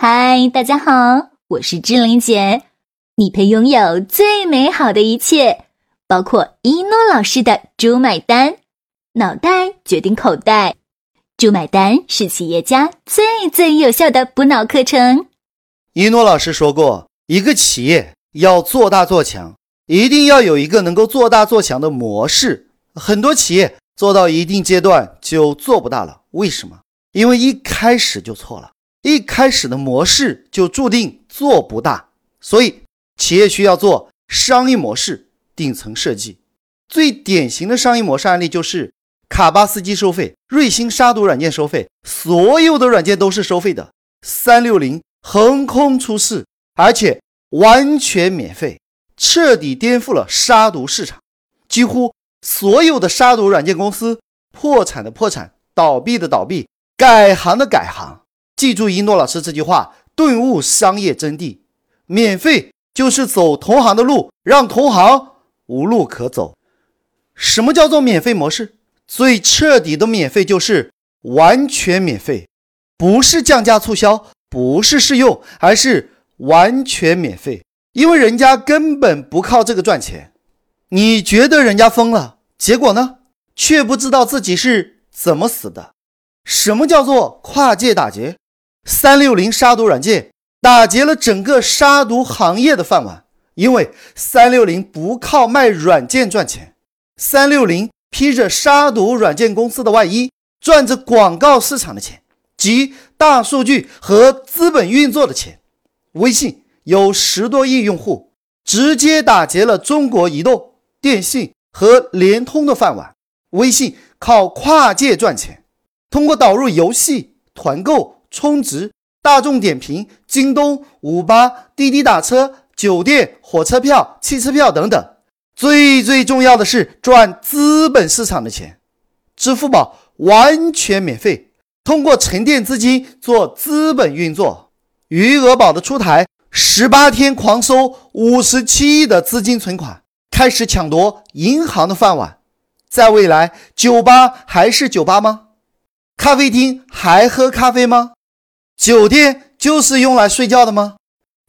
嗨，大家好，我是志玲姐。你配拥有最美好的一切，包括一诺老师的“猪买单”，脑袋决定口袋，“猪买单”是企业家最最有效的补脑课程。一诺老师说过，一个企业要做大做强，一定要有一个能够做大做强的模式。很多企业做到一定阶段就做不大了，为什么？因为一开始就错了。一开始的模式就注定做不大，所以企业需要做商业模式顶层设计。最典型的商业模式案例就是卡巴斯基收费、瑞星杀毒软件收费，所有的软件都是收费的。三六零横空出世，而且完全免费，彻底颠覆了杀毒市场。几乎所有的杀毒软件公司破产的破产，倒闭的倒闭，改行的改行。记住一诺老师这句话，顿悟商业真谛：免费就是走同行的路，让同行无路可走。什么叫做免费模式？最彻底的免费就是完全免费，不是降价促销，不是试用，而是完全免费。因为人家根本不靠这个赚钱。你觉得人家疯了，结果呢，却不知道自己是怎么死的。什么叫做跨界打劫？三六零杀毒软件打劫了整个杀毒行业的饭碗，因为三六零不靠卖软件赚钱，三六零披着杀毒软件公司的外衣，赚着广告市场的钱，及大数据和资本运作的钱。微信有十多亿用户，直接打劫了中国移动、电信和联通的饭碗。微信靠跨界赚钱，通过导入游戏、团购。充值、大众点评、京东、五八、滴滴打车、酒店、火车票、汽车票等等。最最重要的是赚资本市场的钱。支付宝完全免费，通过沉淀资金做资本运作。余额宝的出台，十八天狂收五十七亿的资金存款，开始抢夺银行的饭碗。在未来，酒吧还是酒吧吗？咖啡厅还喝咖啡吗？酒店就是用来睡觉的吗？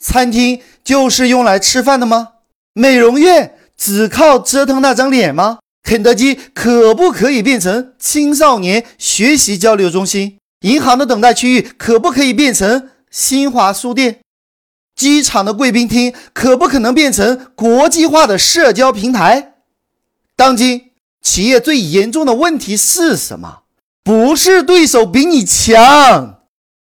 餐厅就是用来吃饭的吗？美容院只靠折腾那张脸吗？肯德基可不可以变成青少年学习交流中心？银行的等待区域可不可以变成新华书店？机场的贵宾厅可不可能变成国际化的社交平台？当今企业最严重的问题是什么？不是对手比你强。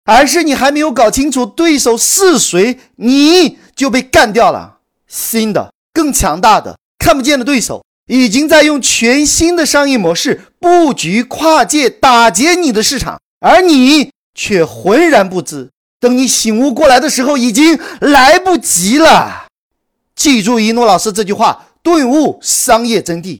而是你还没有搞清楚对手是谁，你就被干掉了。新的、更强大的、看不见的对手已经在用全新的商业模式布局跨界打劫你的市场，而你却浑然不知。等你醒悟过来的时候，已经来不及了。记住一诺老师这句话，顿悟商业真谛：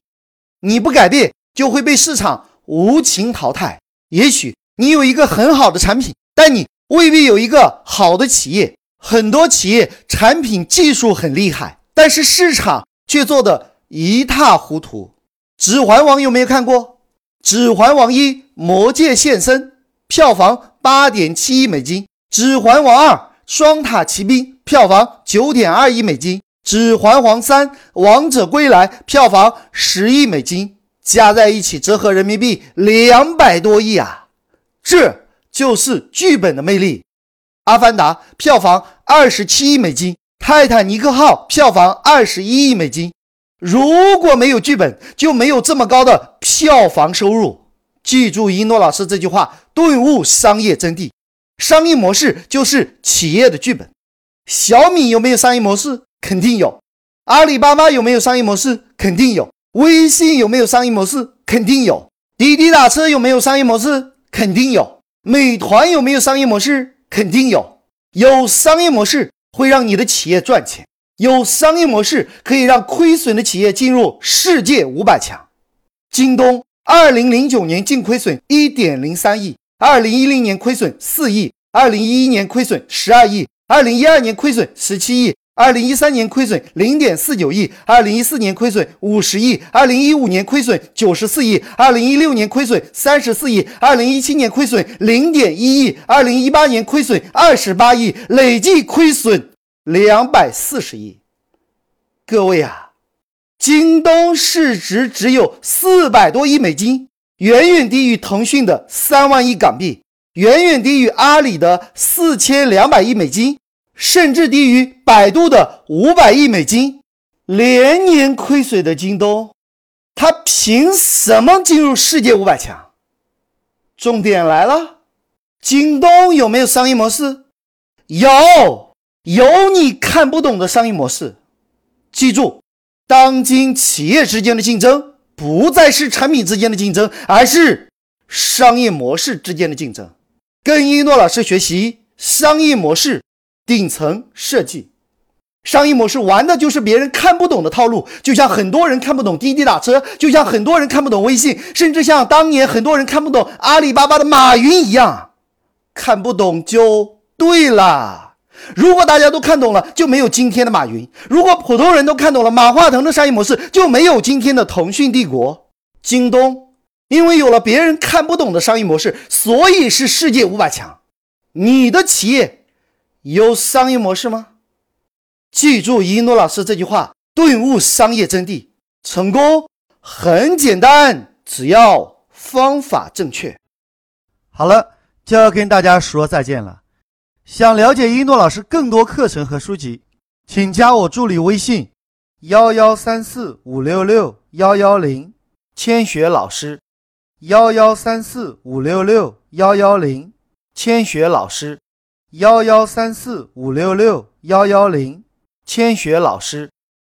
你不改变，就会被市场无情淘汰。也许你有一个很好的产品。但你未必有一个好的企业，很多企业产品技术很厉害，但是市场却做得一塌糊涂。指环王有没有看过？指环王一魔界现身，票房八点七亿美金；指环王二双塔奇兵，票房九点二亿美金；指环王三王者归来，票房十亿美金，加在一起折合人民币两百多亿啊！这。就是剧本的魅力，《阿凡达》票房二十七亿美金，《泰坦尼克号》票房二十一亿美金。如果没有剧本，就没有这么高的票房收入。记住一诺老师这句话，顿悟商业真谛。商业模式就是企业的剧本。小米有没有商业模式？肯定有。阿里巴巴有没有商业模式？肯定有。微信有没有商业模式？肯定有。滴滴打车有没有商业模式？肯定有。美团有没有商业模式？肯定有。有商业模式会让你的企业赚钱，有商业模式可以让亏损的企业进入世界五百强。京东二零零九年净亏损一点零三亿，二零一零年亏损四亿，二零一一年亏损十二亿，二零一二年亏损十七亿，二零一三年亏损零点四九亿，二零一四年亏损五十亿，二零一五年亏损九十四亿，二零一六年亏损三十四亿，二零一七年亏损零点一亿，二零一八年亏损二十八亿，累计亏损两百四十亿。各位啊，京东市值只有四百多亿美金，远远低于腾讯的三万亿港币，远远低于阿里的四千两百亿美金。甚至低于百度的五百亿美金，连年亏损的京东，它凭什么进入世界五百强？重点来了，京东有没有商业模式？有，有你看不懂的商业模式。记住，当今企业之间的竞争不再是产品之间的竞争，而是商业模式之间的竞争。跟一诺老师学习商业模式。顶层设计，商业模式玩的就是别人看不懂的套路，就像很多人看不懂滴滴打车，就像很多人看不懂微信，甚至像当年很多人看不懂阿里巴巴的马云一样，看不懂就对了。如果大家都看懂了，就没有今天的马云；如果普通人都看懂了马化腾的商业模式，就没有今天的腾讯帝国、京东。因为有了别人看不懂的商业模式，所以是世界五百强。你的企业。有商业模式吗？记住一诺老师这句话，顿悟商业真谛。成功很简单，只要方法正确。好了，就要跟大家说再见了。想了解一诺老师更多课程和书籍，请加我助理微信：幺幺三四五六六幺幺零，千雪老师。幺幺三四五六六幺幺零，千雪老师。幺幺三四五六六幺幺零，千雪老师。